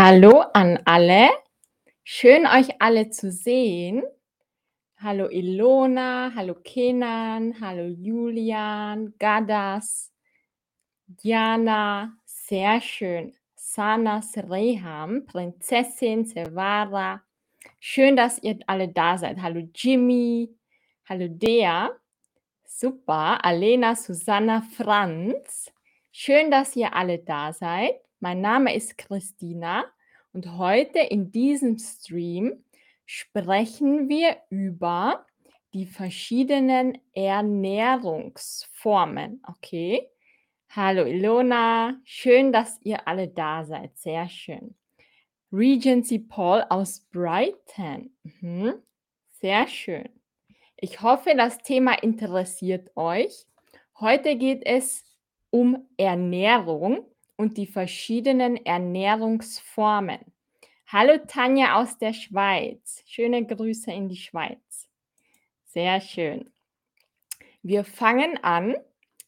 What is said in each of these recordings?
Hallo an alle. Schön, euch alle zu sehen. Hallo Ilona, hallo Kenan, hallo Julian, Gadas, Diana, sehr schön. Sanas Reham, Prinzessin, Sevara. Schön, dass ihr alle da seid. Hallo Jimmy, hallo Dea. Super. Alena, Susanna, Franz. Schön, dass ihr alle da seid. Mein Name ist Christina und heute in diesem Stream sprechen wir über die verschiedenen Ernährungsformen. Okay? Hallo Ilona, schön, dass ihr alle da seid. Sehr schön. Regency Paul aus Brighton. Mhm. Sehr schön. Ich hoffe, das Thema interessiert euch. Heute geht es um Ernährung und die verschiedenen Ernährungsformen. Hallo Tanja aus der Schweiz. Schöne Grüße in die Schweiz. Sehr schön. Wir fangen an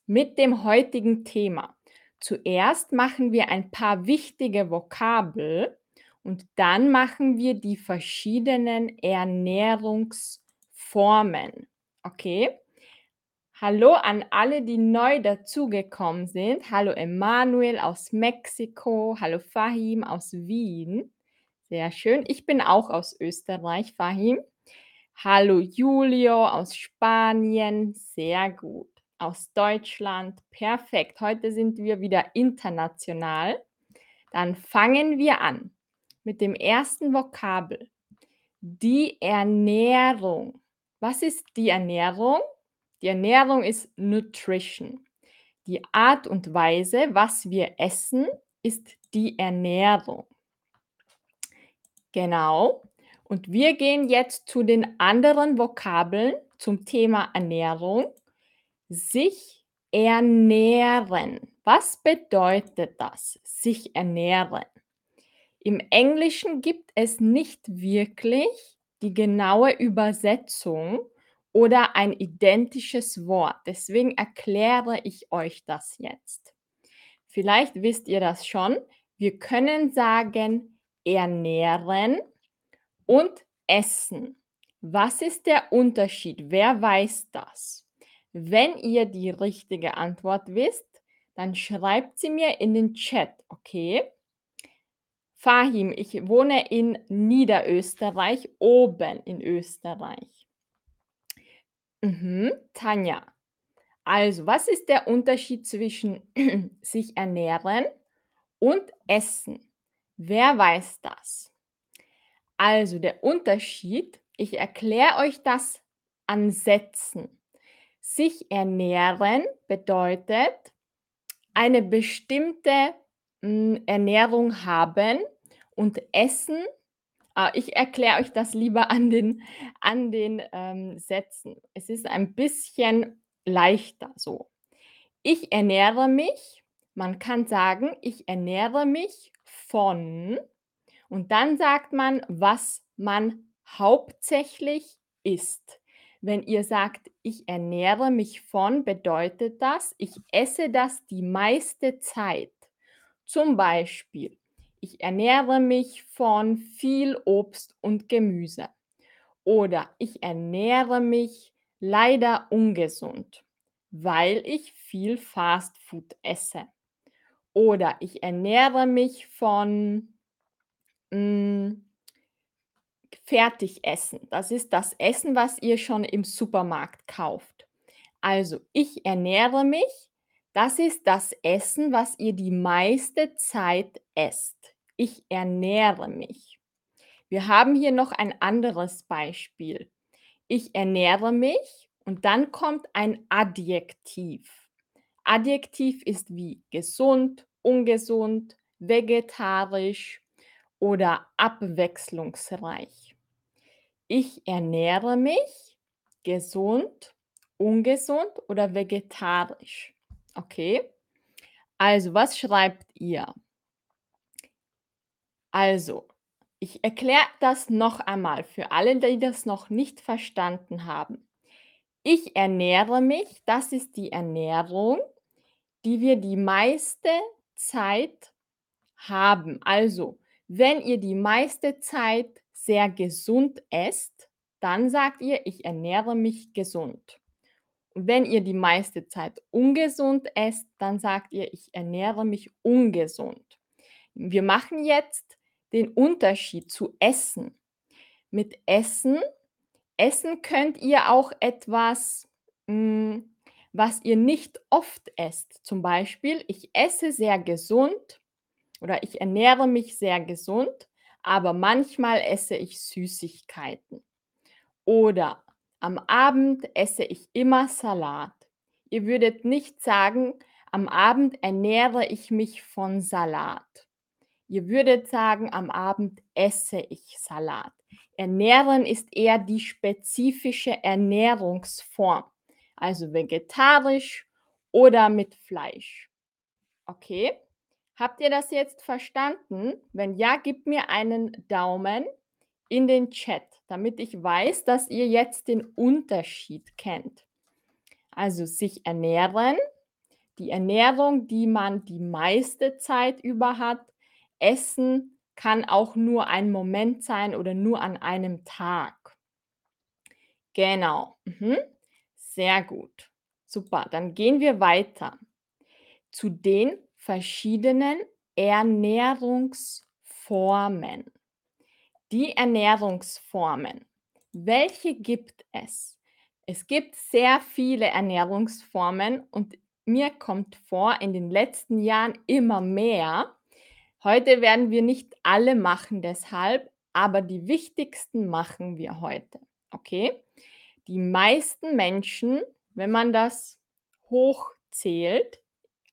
mit dem heutigen Thema. Zuerst machen wir ein paar wichtige Vokabel und dann machen wir die verschiedenen Ernährungsformen. Okay? Hallo an alle, die neu dazugekommen sind. Hallo Emanuel aus Mexiko. Hallo Fahim aus Wien. Sehr schön. Ich bin auch aus Österreich, Fahim. Hallo Julio aus Spanien. Sehr gut. Aus Deutschland. Perfekt. Heute sind wir wieder international. Dann fangen wir an mit dem ersten Vokabel. Die Ernährung. Was ist die Ernährung? Die Ernährung ist Nutrition. Die Art und Weise, was wir essen, ist die Ernährung. Genau. Und wir gehen jetzt zu den anderen Vokabeln zum Thema Ernährung. Sich ernähren. Was bedeutet das? Sich ernähren. Im Englischen gibt es nicht wirklich die genaue Übersetzung oder ein identisches Wort. Deswegen erkläre ich euch das jetzt. Vielleicht wisst ihr das schon. Wir können sagen ernähren und essen. Was ist der Unterschied? Wer weiß das? Wenn ihr die richtige Antwort wisst, dann schreibt sie mir in den Chat, okay? Fahim, ich wohne in Niederösterreich, oben in Österreich. Mhm, Tanja. Also, was ist der Unterschied zwischen sich ernähren und essen? Wer weiß das? Also, der Unterschied, ich erkläre euch das an Sätzen. Sich ernähren bedeutet eine bestimmte hm, Ernährung haben und Essen ich erkläre euch das lieber an den an den, ähm, Sätzen. Es ist ein bisschen leichter so. Ich ernähre mich man kann sagen: „Ich ernähre mich von“ und dann sagt man, was man hauptsächlich isst. Wenn ihr sagt: „Ich ernähre mich von“, bedeutet das, ich esse das die meiste Zeit. Zum Beispiel: Ich ernähre mich von viel Obst und Gemüse. Oder ich ernähre mich leider ungesund, weil ich viel Fastfood esse. Oder ich ernähre mich von hm Fertigessen. Das ist das Essen, was ihr schon im Supermarkt kauft. Also, ich ernähre mich, das ist das Essen, was ihr die meiste Zeit esst. Ich ernähre mich. Wir haben hier noch ein anderes Beispiel. Ich ernähre mich und dann kommt ein Adjektiv. Adjektiv ist wie gesund, ungesund, vegetarisch oder abwechslungsreich. Ich ernähre mich gesund, ungesund oder vegetarisch. Okay? Also, was schreibt ihr? Also, ich erkläre das noch einmal für alle, die das noch nicht verstanden haben. Ich ernähre mich, das ist die Ernährung, die wir die meiste Zeit haben. Also, Wenn ihr die meiste Zeit sehr gesund esst, dann sagt ihr: „Ich ernähre mich gesund.“ Und wenn ihr die meiste Zeit ungesund esst, dann sagt ihr: „Ich ernähre mich ungesund.“ Wir machen jetzt den Unterschied zu Essen. Mit Essen essen könnt ihr auch etwas, hm, was ihr nicht oft esst. Zum Beispiel: „Ich esse sehr gesund“ oder „Ich ernähre mich sehr gesund, aber manchmal esse ich Süßigkeiten.“ Oder: „Am Abend esse ich immer Salat.“ Ihr würdet nicht sagen: „Am Abend ernähre ich mich von Salat.“ Ihr würdet sagen: „Am Abend esse ich Salat.“ Ernähren ist eher die spezifische Ernährungsform, also vegetarisch oder mit Fleisch. Okay? Habt ihr das jetzt verstanden? Wenn ja, gebt mir einen Daumen in den Chat, damit ich weiß, dass ihr jetzt den Unterschied kennt. Also sich ernähren, die Ernährung, die man die meiste Zeit über hat. Essen kann auch nur ein Moment sein oder nur an einem Tag. Genau. Mhm. Sehr gut. Super, dann gehen wir weiter zu den verschiedenen Ernährungsformen. Die Ernährungsformen. Welche gibt es? Es gibt sehr viele Ernährungsformen und mir kommt vor, in den letzten Jahren immer mehr. Heute werden wir nicht alle machen deshalb, aber die wichtigsten machen wir heute, okay? Die meisten Menschen, wenn man das hochzählt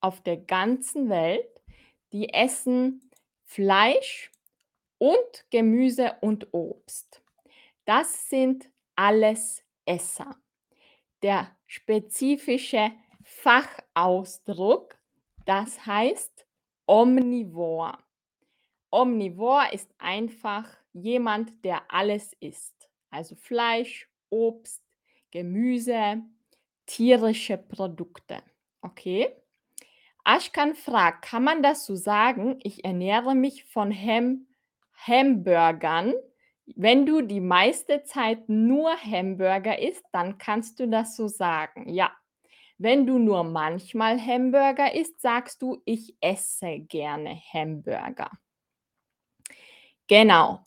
auf der ganzen Welt, die essen Fleisch und Gemüse und Obst. Das sind alles Esser. Der spezifische Fachausdruck, das heißt Omnivor. Omnivor ist einfach jemand, der alles isst, also Fleisch, Obst, Gemüse, tierische Produkte. Okay? Ashkan fragt: „Kann man das so sagen: ‚Ich ernähre mich von Ham Hamburgern?‘“ Wenn du die meiste Zeit nur Hamburger isst, dann kannst du das so sagen, ja. Wenn du nur manchmal Hamburger isst, sagst du: „Ich esse gerne Hamburger.“ Genau.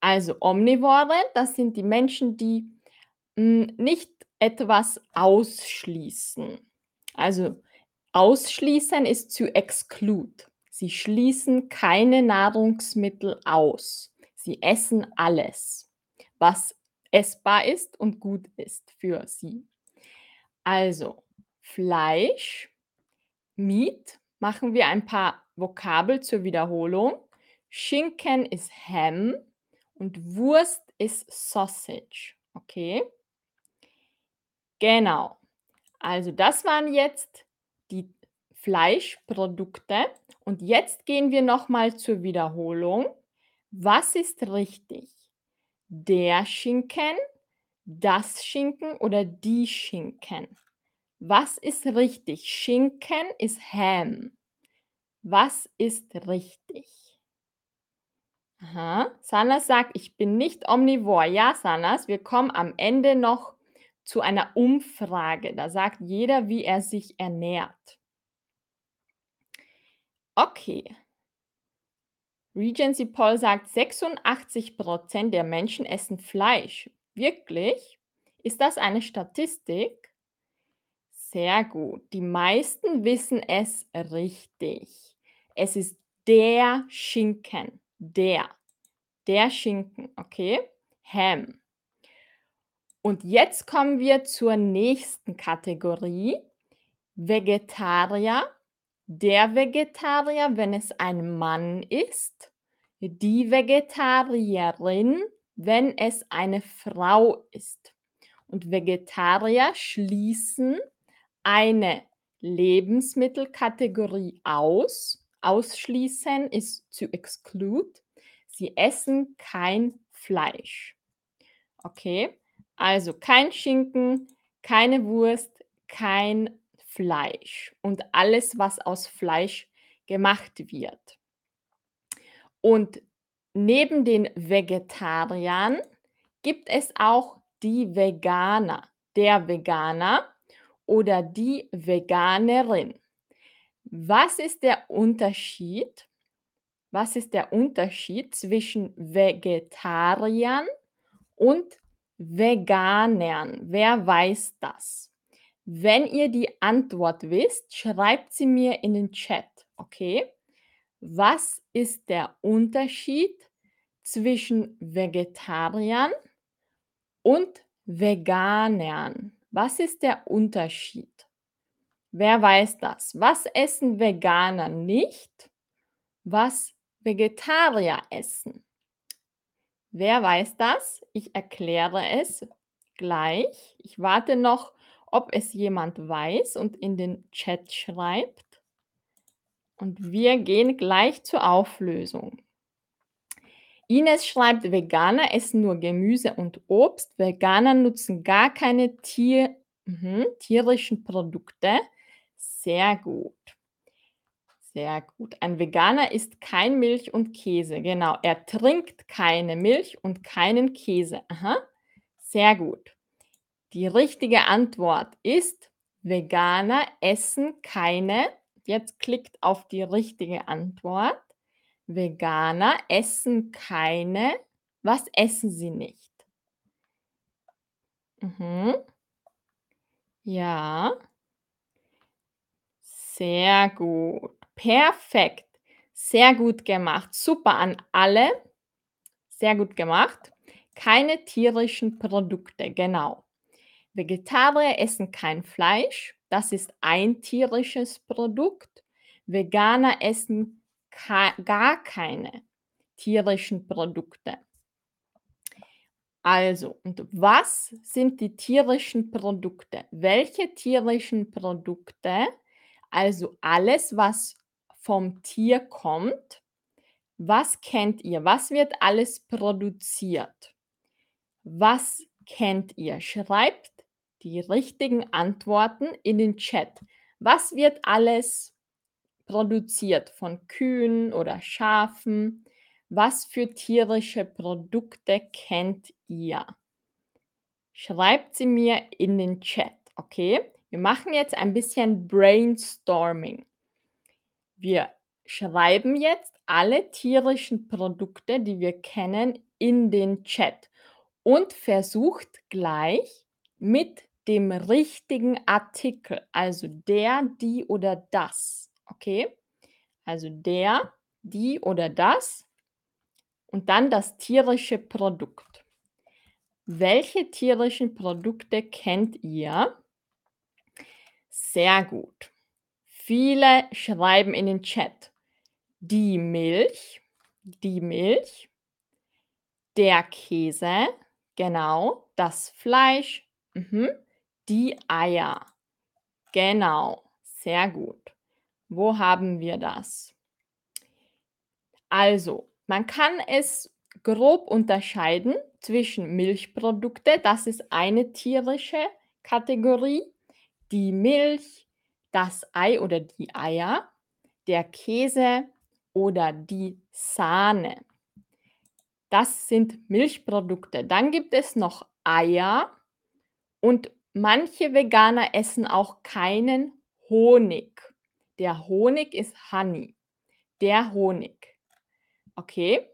Also Omnivore, das sind die Menschen, die, hm, nicht etwas ausschließen. Also ausschließen ist to exclude. Sie schließen keine Nahrungsmittel aus. Sie essen alles, was essbar ist und gut ist für sie. Also Fleisch, Meat, machen wir ein paar Vokabel zur Wiederholung. Schinken ist Ham und Wurst ist Sausage, okay? Genau. Also das waren jetzt die Fleischprodukte und jetzt gehen wir noch mal zur Wiederholung. Was ist richtig? Der Schinken, das Schinken oder die Schinken? Was ist richtig? Schinken ist Ham. Was ist richtig? Aha. Sanas sagt: „Ich bin nicht omnivor.“ Ja, Sanas, wir kommen am Ende noch zu einer Umfrage. Da sagt jeder, wie er sich ernährt. Okay. Regency Paul sagt: „86 der Menschen essen Fleisch.“ Wirklich? Ist das eine Statistik? Sehr gut. Die meisten wissen es richtig. Es ist der Schinken. Der. Der Schinken, okay? Ham. Und jetzt kommen wir zur nächsten Kategorie. Vegetarier. Der Vegetarier, wenn es ein Mann ist. Die Vegetarierin, wenn es eine Frau ist. Und Vegetarier schließen eine Lebensmittelkategorie aus. Ausschließen ist to exclude. Sie essen kein Fleisch. Okay? Also kein Schinken, keine Wurst, kein Fleisch und alles, was aus Fleisch gemacht wird. Und Neben den Vegetariern gibt es auch die Veganer, der Veganer oder die Veganerin. Was ist der Unterschied? Was ist der Unterschied zwischen Vegetariern und Veganern? Wer weiß das? Wenn ihr die Antwort wisst, schreibt sie mir in den Chat, okay? Was ist der Unterschied zwischen Vegetariern und Veganern? Was ist der Unterschied? Wer weiß das? Was essen Veganer nicht, was Vegetarier essen? Wer weiß das? Ich erkläre es gleich. Ich warte noch, ob es jemand weiß und in den Chat schreibt. Und wir gehen gleich zur Auflösung. Ines schreibt, Veganer essen nur Gemüse und Obst. Veganer nutzen gar keine Tier, mhm, tierischen Produkte. Sehr gut. Sehr gut. Ein Veganer isst kein Milch und Käse. Genau, er trinkt keine Milch und keinen Käse. Aha. Sehr gut. Die richtige Antwort ist, Veganer essen keine. Jetzt klickt auf die richtige Antwort. Veganer essen keine. Was essen sie nicht? Mhm. Ja. Sehr gut. Perfekt. Sehr gut gemacht. Super an alle. Sehr gut gemacht. Keine tierischen Produkte, genau. Vegetarier essen kein Fleisch. Das ist ein tierisches Produkt. Veganer essen gar keine tierischen Produkte. Also, und was sind die tierischen Produkte? Welche tierischen Produkte? Also alles, was vom Tier kommt. Was kennt ihr? Was wird alles produziert? Was kennt ihr? Schreibt die richtigen Antworten in den Chat. Was wird alles produziert von Kühen oder Schafen? Was für tierische Produkte kennt ihr? Schreibt sie mir in den Chat, okay? Wir machen jetzt ein bisschen Brainstorming. Wir schreiben jetzt alle tierischen Produkte, die wir kennen, in den Chat und versucht gleich mit dem richtigen Artikel, also der, die oder das. Okay? Also der, die oder das und dann das tierische Produkt. Welche tierischen Produkte kennt ihr? Sehr gut. Viele schreiben in den Chat die Milch, die Milch, der Käse, genau, das Fleisch, mhm, die Eier. Genau, sehr gut. Wo haben wir das? Also, man kann es grob unterscheiden zwischen Milchprodukte, das ist eine tierische Kategorie, die Milch, das Ei oder die Eier, der Käse oder die Sahne. Das sind Milchprodukte. Dann gibt es noch Eier und manche Veganer essen auch keinen Honig. Der Honig ist Honey. Der Honig. Okay?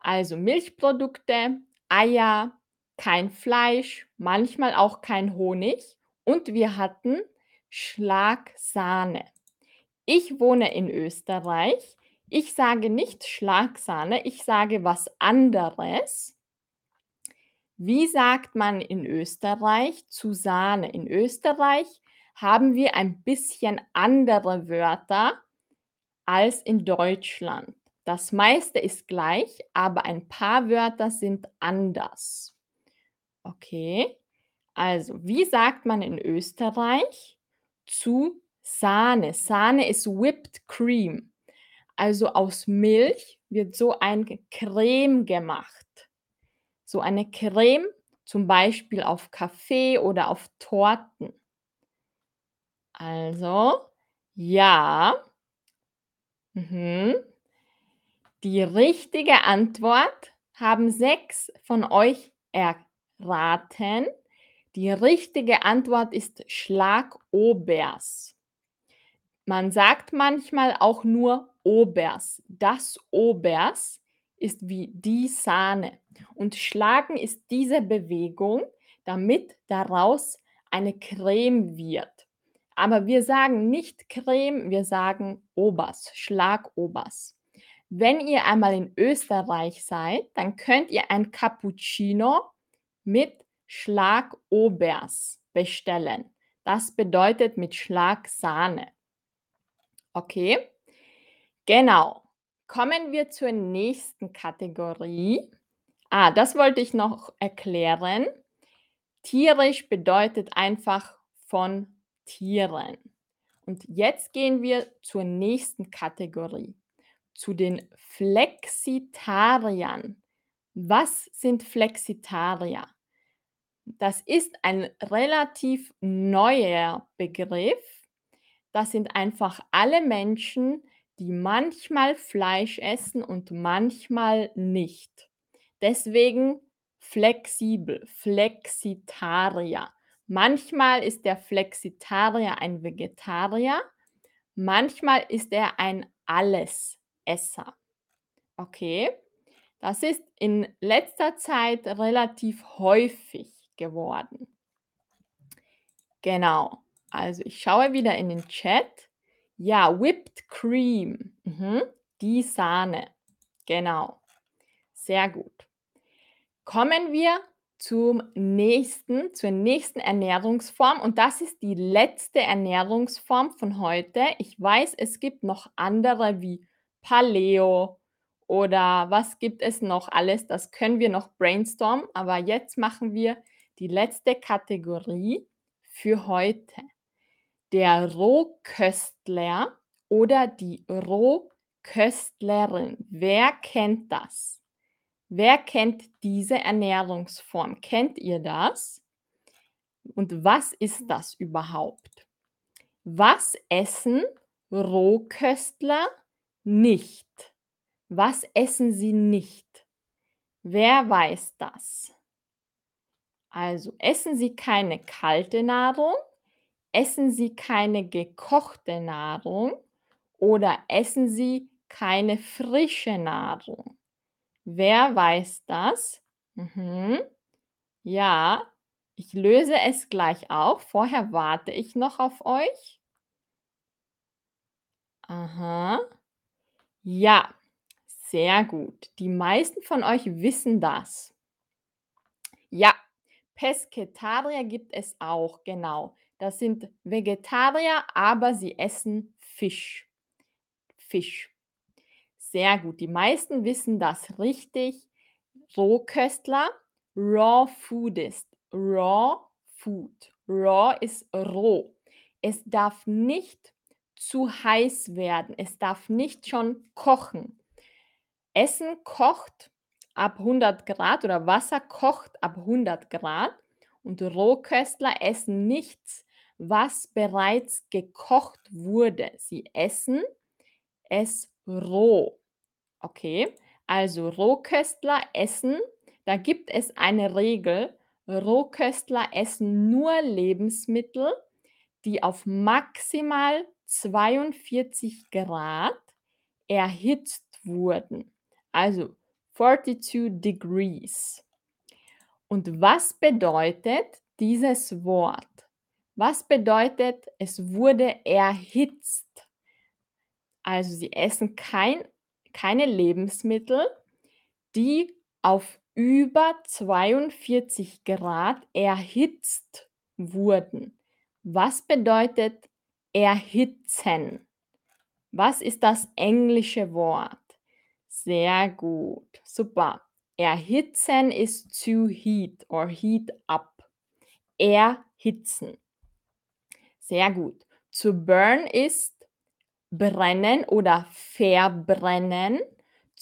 Also Milchprodukte, Eier, kein Fleisch, manchmal auch kein Honig. Und wir hatten Schlagsahne. Ich wohne in Österreich. Ich sage nicht Schlagsahne, ich sage was anderes. Wie sagt man in Österreich zu Sahne? In Österreich haben wir ein bisschen andere Wörter als in Deutschland. Das meiste ist gleich, aber ein paar Wörter sind anders. Okay, also wie sagt man in Österreich zu Sahne? Sahne ist Whipped Cream. Also aus Milch wird so ein Creme gemacht. So eine Creme, zum Beispiel auf Kaffee oder auf Torten. Also, ja. Mhm. Die richtige Antwort haben 6 von euch erraten. Die richtige Antwort ist Schlagobers. Man sagt manchmal auch nur Obers. Das Obers ist wie die Sahne. Und Schlagen ist diese Bewegung, damit daraus eine Creme wird. Aber wir sagen nicht Creme, wir sagen Obers, Schlagobers. Wenn ihr einmal in Österreich seid, dann könnt ihr ein Cappuccino mit Schlagobers bestellen. Das bedeutet mit Schlagsahne. Okay? Genau. Kommen wir zur nächsten Kategorie. Ah, das wollte ich noch erklären. Tierisch bedeutet einfach von Tieren. Und jetzt gehen wir zur nächsten Kategorie, zu den Flexitariern. Was sind Flexitarier? Das ist ein relativ neuer Begriff. Das sind einfach alle Menschen, die manchmal Fleisch essen und manchmal nicht. Deswegen flexibel, Flexitarier. Manchmal ist der Flexitarier ein Vegetarier, manchmal ist er ein Allesesser. Okay? Das ist in letzter Zeit relativ häufig geworden. Genau. Also ich schaue wieder in den Chat. Ja, Whipped Cream. Mhm. Die Sahne. Genau. Sehr gut. Kommen wir zum nächsten, zur nächsten Ernährungsform und das ist die letzte Ernährungsform von heute. Ich weiß, es gibt noch andere wie Paleo oder was gibt es noch alles, das können wir noch brainstormen, aber jetzt machen wir die letzte Kategorie für heute. Der Rohköstler oder die Rohköstlerin. Wer kennt das? Wer kennt diese Ernährungsform? Kennt ihr das? Und was ist das überhaupt? Was essen Rohköstler nicht? Was essen sie nicht? Wer weiß das? Also essen sie keine kalte Nahrung, essen sie keine gekochte Nahrung oder essen sie keine frische Nahrung? Wer weiß das? Mhm. Ja, ich löse es gleich auf. Vorher warte ich noch auf euch. Aha. Ja, sehr gut. Die meisten von euch wissen das. Ja, Pesketarier gibt es auch, genau. Das sind Vegetarier, aber sie essen Fisch. Fisch. Sehr gut. Die meisten wissen das richtig. Rohköstler, Raw Food ist Raw Food. Raw ist roh. Es darf nicht zu heiß werden. Es darf nicht schon kochen. Essen kocht ab 100 Grad oder Wasser kocht ab 100 Grad und Rohköstler essen nichts, was bereits gekocht wurde. Sie essen es roh. Okay, also Rohköstler essen, da gibt es eine Regel. Rohköstler essen nur Lebensmittel, die auf maximal 42 Grad erhitzt wurden. Also 42 degrees. Und was bedeutet dieses Wort? Was bedeutet, es wurde erhitzt? Also sie essen kein keine Lebensmittel, die auf über 42 Grad erhitzt wurden. Was bedeutet erhitzen? Was ist das englische Wort? Sehr gut, super. Erhitzen ist to heat or heat up. Erhitzen. Sehr gut. To burn ist brennen oder verbrennen.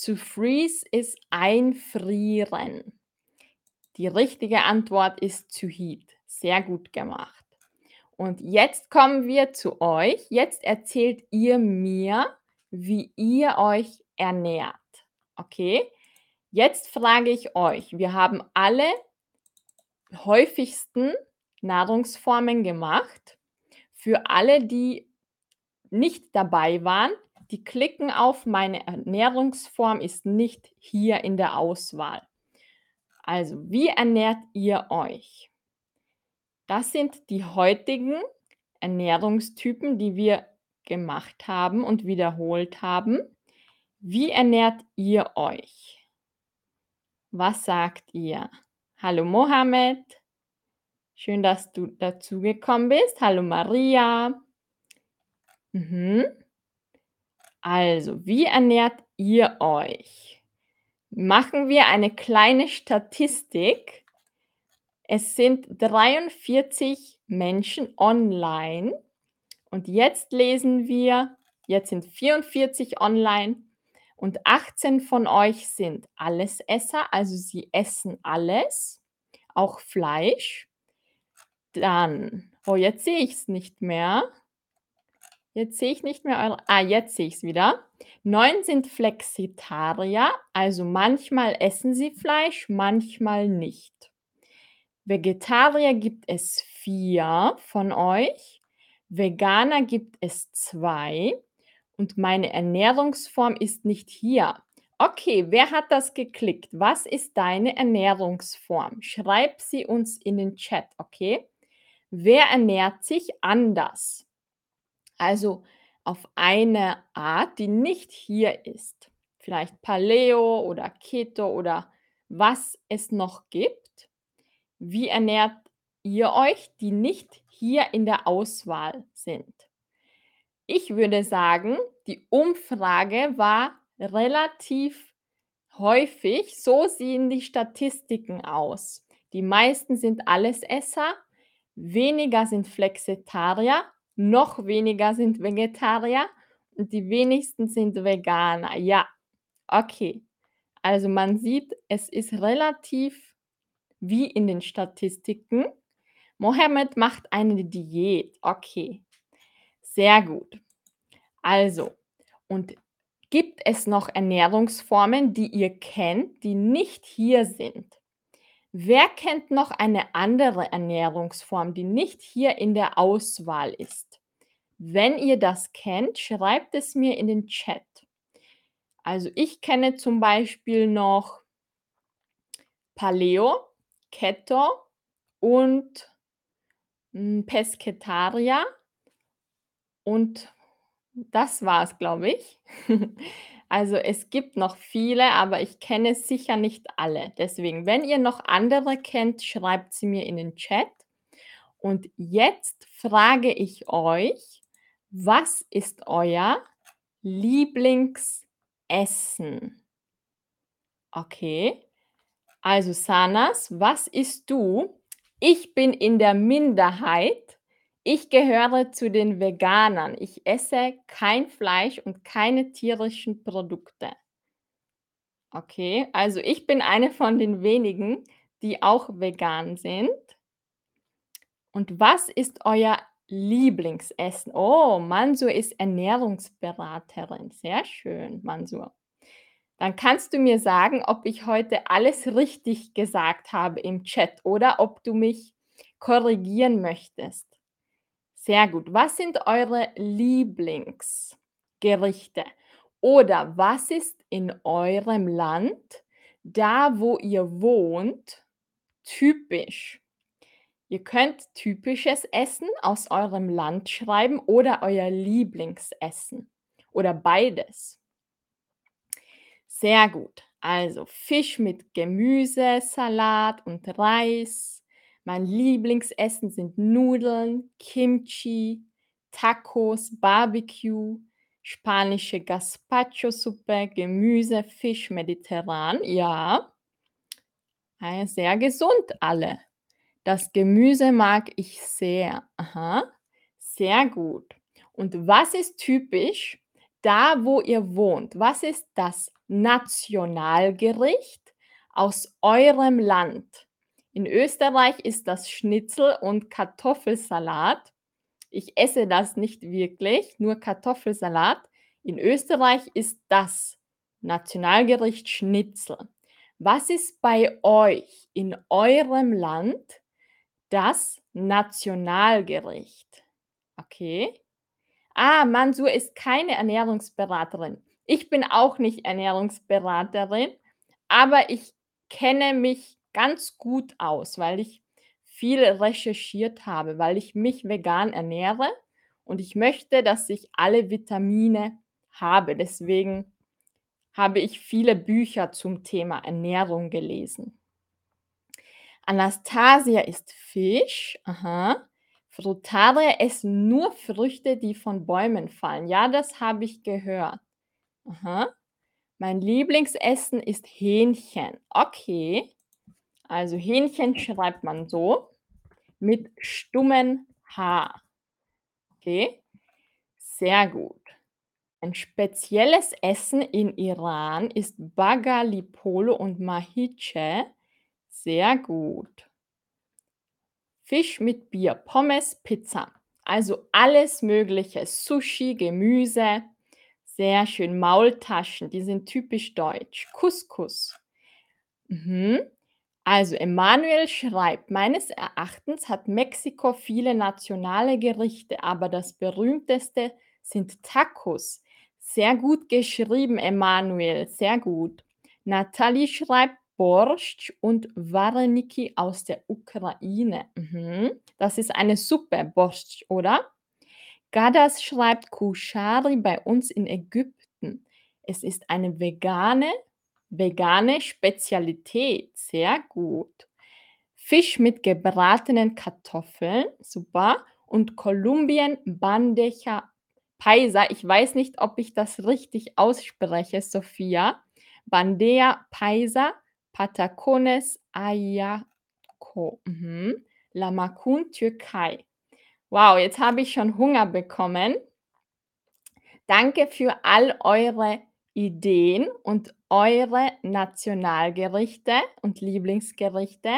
To freeze ist einfrieren. Die richtige Antwort ist to heat. Sehr gut gemacht. Und jetzt kommen wir zu euch. Jetzt erzählt ihr mir, wie ihr euch ernährt. Okay? Jetzt frage ich euch, wir haben alle häufigsten Nahrungsformen gemacht. Für alle, die nicht dabei waren, die klicken auf meine Ernährungsform ist nicht hier in der Auswahl. Also, wie ernährt ihr euch? Das sind die heutigen Ernährungstypen, die wir gemacht haben und wiederholt haben. Wie ernährt ihr euch? Was sagt ihr? Hallo Mohammed. Schön, dass du dazugekommen bist. Hallo Maria. Mhm. Also, wie ernährt ihr euch? Machen wir eine kleine Statistik. Es sind 43 Menschen online und jetzt lesen wir, jetzt sind 44 online und 18 von euch sind Allesesser, also sie essen alles, auch Fleisch. Dann, oh, jetzt sehe ich es nicht mehr. Jetzt sehe ich nicht mehr eure. Ah, jetzt sehe ich es wieder. Neun sind Flexitarier, also manchmal essen sie Fleisch, manchmal nicht. Vegetarier gibt es vier von euch. Veganer gibt es zwei. Und meine Ernährungsform ist nicht hier. Okay, wer hat das geklickt? Was ist deine Ernährungsform? Schreib sie uns in den Chat, okay? Wer ernährt sich anders? Also auf eine Art, die nicht hier ist. Vielleicht Paleo oder Keto oder was es noch gibt. Wie ernährt ihr euch, die nicht hier in der Auswahl sind? Ich würde sagen, die Umfrage war relativ häufig. So sehen die Statistiken aus. Die meisten sind Allesesser, weniger sind Flexitarier noch weniger sind Vegetarier und die wenigsten sind Veganer. Ja, okay. Also man sieht, es ist relativ wie in den Statistiken. Mohammed macht eine Diät. Okay, sehr gut. Also, und gibt es noch Ernährungsformen, die ihr kennt, die nicht hier sind? Wer kennt noch eine andere Ernährungsform, die nicht hier in der Auswahl ist? Wenn ihr das kennt, schreibt es mir in den Chat. Also ich kenne zum Beispiel noch Paleo, Keto und hm, Pescetaria. Und das war es, glaube ich. Also es gibt noch viele, aber ich kenne sicher nicht alle. Deswegen, wenn ihr noch andere kennt, schreibt sie mir in den Chat. Und jetzt frage ich euch, was ist euer Lieblingsessen? Okay. Also Sanas, was isst du? Ich bin in der Minderheit. Ich gehöre zu den Veganern. Ich esse kein Fleisch und keine tierischen Produkte. Okay, also ich bin eine von den wenigen, die auch vegan sind. Und was ist euer Lieblingsessen? Oh, Mansur ist Ernährungsberaterin. Sehr schön, Mansur. Dann kannst du mir sagen, ob ich heute alles richtig gesagt habe im Chat oder ob du mich korrigieren möchtest. Sehr gut. Was sind eure Lieblingsgerichte? Oder was ist in eurem Land, da wo ihr wohnt, typisch? Ihr könnt typisches Essen aus eurem Land schreiben oder euer Lieblingsessen oder beides. Sehr gut. Also Fisch mit Gemüse, Salat und Reis, mein Lieblingsessen sind Nudeln, Kimchi, Tacos, Barbecue, spanische Gazpacho-Suppe, Gemüse, Fisch, mediterran. Ja, sehr gesund alle. Das Gemüse mag ich sehr. Aha, sehr gut. Und was ist typisch da, wo ihr wohnt? Was ist das Nationalgericht aus eurem Land? In Österreich ist das Schnitzel und Kartoffelsalat. Ich esse das nicht wirklich, nur Kartoffelsalat. In Österreich ist das Nationalgericht Schnitzel. Was ist bei euch in eurem Land das Nationalgericht? Okay. Ah, Mansur ist keine Ernährungsberaterin. Ich bin auch nicht Ernährungsberaterin, aber ich kenne mich ganz gut aus, weil ich viel recherchiert habe, weil ich mich vegan ernähre und ich möchte, dass ich alle Vitamine habe. Deswegen habe ich viele Bücher zum Thema Ernährung gelesen. Anastasia isst Fisch. Aha. Frutarier essen nur Früchte, die von Bäumen fallen. Ja, das habe ich gehört. Aha. Mein Lieblingsessen ist Hähnchen. Okay. Also Hähnchen schreibt man so mit stummen H. Okay. Sehr gut. Ein spezielles Essen in Iran ist Bagali Polo und Mahiche. Sehr gut. Fisch mit Bier, Pommes, Pizza. Also alles Mögliche. Sushi, Gemüse. Sehr schön. Maultaschen, die sind typisch deutsch. Couscous. Mhm. Also Emanuel schreibt, meines Erachtens hat Mexiko viele nationale Gerichte, aber das berühmteste sind Tacos. Sehr gut geschrieben, Emanuel, sehr gut. Nathalie schreibt Borscht und Wareniki aus der Ukraine. Mhm. Das ist eine Suppe, Borscht, oder? Gadas schreibt Kushari bei uns in Ägypten. Es ist eine vegane, vegane Spezialität. Sehr gut. Fisch mit gebratenen Kartoffeln, super. Und Kolumbien Bandeja Paisa, ich weiß nicht, ob ich das richtig ausspreche, Sophia. Bandeja Paisa, Patacones Ayako. Mhm. Lamakun, Türkei. Wow, jetzt habe ich schon Hunger bekommen. Danke für all eure Ideen und eure Nationalgerichte und Lieblingsgerichte.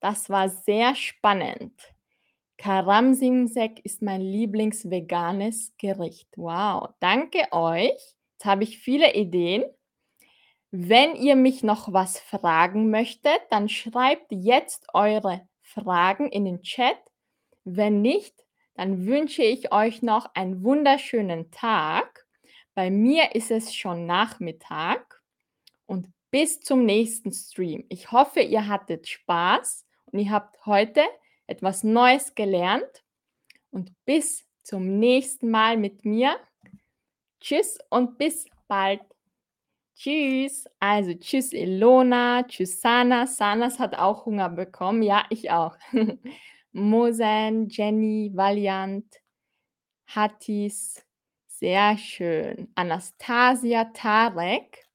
Das war sehr spannend. Karamsimsek ist mein Lieblingsveganes Gericht. Wow, danke euch. Jetzt habe ich viele Ideen. Wenn ihr mich noch was fragen möchtet, dann schreibt jetzt eure Fragen in den Chat. Wenn nicht, dann wünsche ich euch noch einen wunderschönen Tag. Bei mir ist es schon Nachmittag und bis zum nächsten Stream. Ich hoffe, ihr hattet Spaß und ihr habt heute etwas Neues gelernt und bis zum nächsten Mal mit mir. Tschüss und bis bald. Tschüss. Also tschüss Ilona, tschüss Sana. Sanas hat auch Hunger bekommen. Ja, ich auch. Mosen, Jenny, Valiant, Hattis. Sehr schön. Anastasia, Tarek.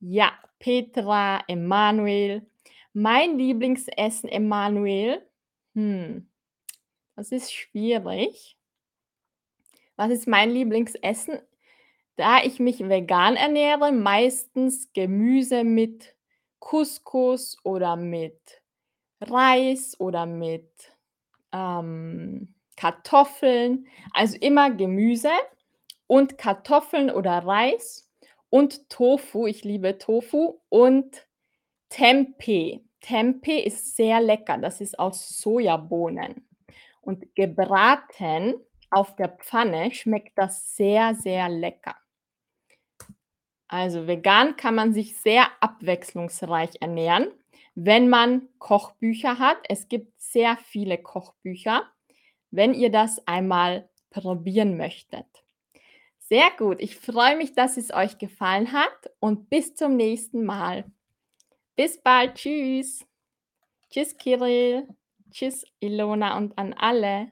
Ja, Petra, Emanuel. Mein Lieblingsessen, Emanuel, hm, das ist schwierig. Was ist mein Lieblingsessen? Da ich mich vegan ernähre, meistens Gemüse mit Couscous oder mit Reis oder mit ähm, Kartoffeln. Also immer Gemüse und Kartoffeln oder Reis und Tofu. Ich liebe Tofu und Tempeh. Tempeh ist sehr lecker. Das ist aus Sojabohnen. Und gebraten auf der Pfanne schmeckt das sehr, sehr lecker. Also vegan kann man sich sehr abwechslungsreich ernähren, wenn man Kochbücher hat. Es gibt sehr viele Kochbücher, wenn ihr das einmal probieren möchtet. Sehr gut. Ich freue mich, dass es euch gefallen hat und bis zum nächsten Mal. Bis bald. Tschüss. Tschüss, Kirill. Tschüss, Ilona und an alle.